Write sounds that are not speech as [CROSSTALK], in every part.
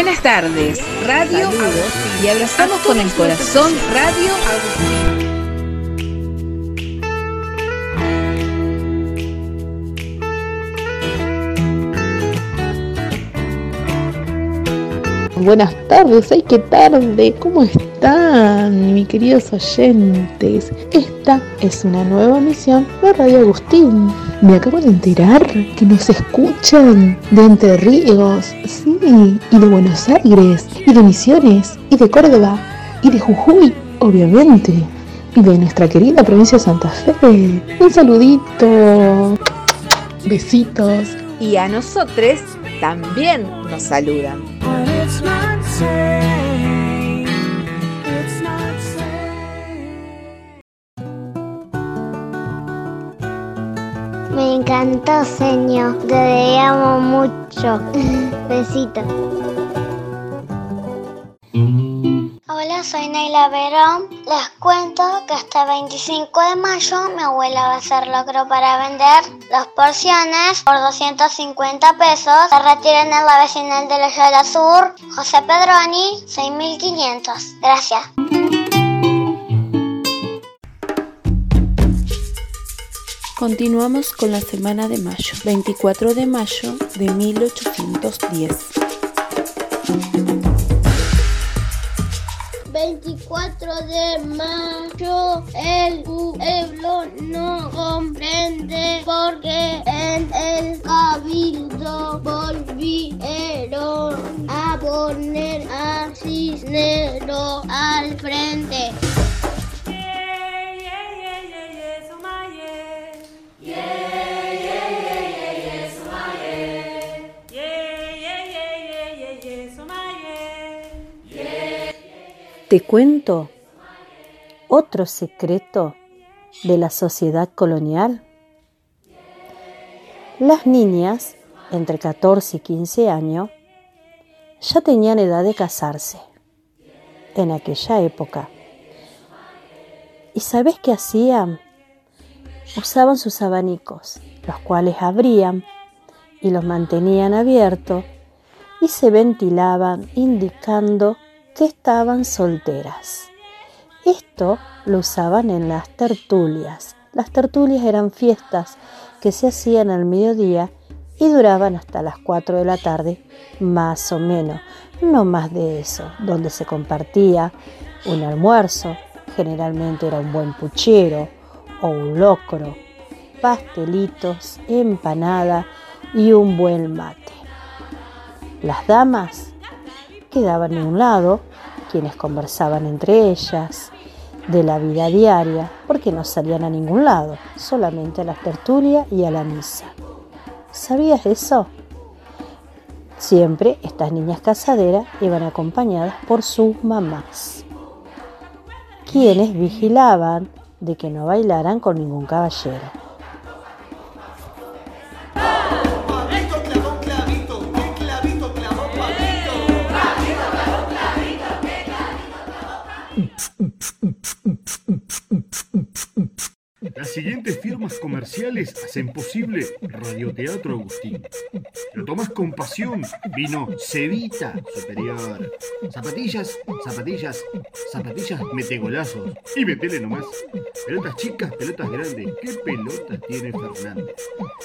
Buenas tardes, Radio y abrazamos con el corazón Radio Agustín. Buenas tardes, ay qué tarde, ¿cómo están mis queridos oyentes? Esta es una nueva emisión de Radio Agustín. Me acabo de enterar que nos escuchan de Entre Ríos, sí, y de Buenos Aires, y de Misiones, y de Córdoba, y de Jujuy, obviamente, y de nuestra querida provincia de Santa Fe. Un saludito, besitos. Y a nosotros también nos saludan. Me encantó, señor. Te amo mucho. [LAUGHS] Besito. Hola, soy Neila Verón. Les cuento que el 25 de mayo mi abuela va a hacer locro para vender dos porciones por 250 pesos. Se retiren en la vecinal de Loyola Sur, José Pedroni, 6500. Gracias. Continuamos con la semana de mayo, 24 de mayo de 1810. 24 de mayo el pueblo no comprende porque en el cabildo volvieron a poner a Cisnero al frente. Te cuento otro secreto de la sociedad colonial. Las niñas, entre 14 y 15 años, ya tenían edad de casarse en aquella época. ¿Y sabes qué hacían? Usaban sus abanicos, los cuales abrían y los mantenían abiertos y se ventilaban indicando que estaban solteras. Esto lo usaban en las tertulias. Las tertulias eran fiestas que se hacían al mediodía y duraban hasta las 4 de la tarde, más o menos, no más de eso, donde se compartía un almuerzo, generalmente era un buen puchero o un locro, pastelitos, empanada y un buen mate. Las damas quedaban en un lado, quienes conversaban entre ellas de la vida diaria, porque no salían a ningún lado, solamente a las tertulias y a la misa. ¿Sabías eso? Siempre estas niñas casaderas iban acompañadas por sus mamás, quienes vigilaban de que no bailaran con ningún caballero. Las comerciales hacen posible Radioteatro Agustín. Lo tomas con pasión. Vino Cevita Superior. Zapatillas, zapatillas, zapatillas metegolazos. Y metele nomás. Pelotas chicas, pelotas grandes. ¿Qué pelotas tiene Fernández?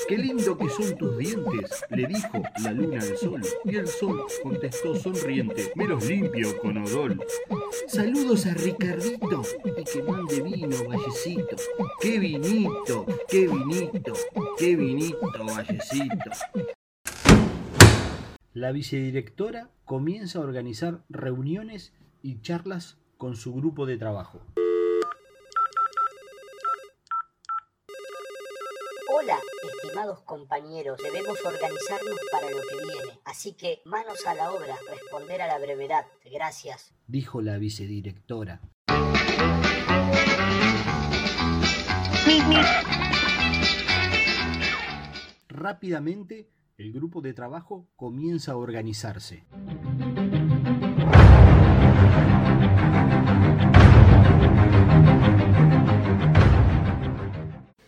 Qué lindo que son tus dientes, le dijo la luna al sol. Y el sol contestó sonriente. Me los limpio con odol. Saludos a Ricardito y que mande vino, vallecito. ¡Qué vinito! ¡Qué vinito! ¡Qué vinito, vallecito! La vicedirectora comienza a organizar reuniones y charlas con su grupo de trabajo. Hola, estimados compañeros, debemos organizarnos para lo que viene. Así que manos a la obra, responder a la brevedad. Gracias. Dijo la vicedirectora. Rápidamente, el grupo de trabajo comienza a organizarse.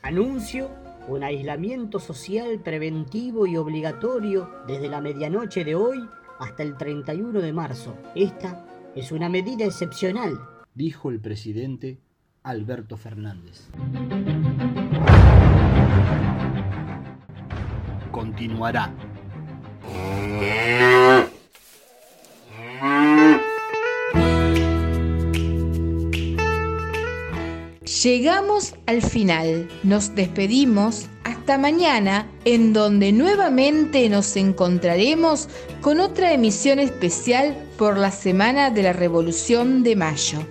Anuncio un aislamiento social preventivo y obligatorio desde la medianoche de hoy hasta el 31 de marzo. Esta es una medida excepcional, dijo el presidente Alberto Fernández. Continuará. Llegamos al final. Nos despedimos hasta mañana, en donde nuevamente nos encontraremos con otra emisión especial por la Semana de la Revolución de Mayo.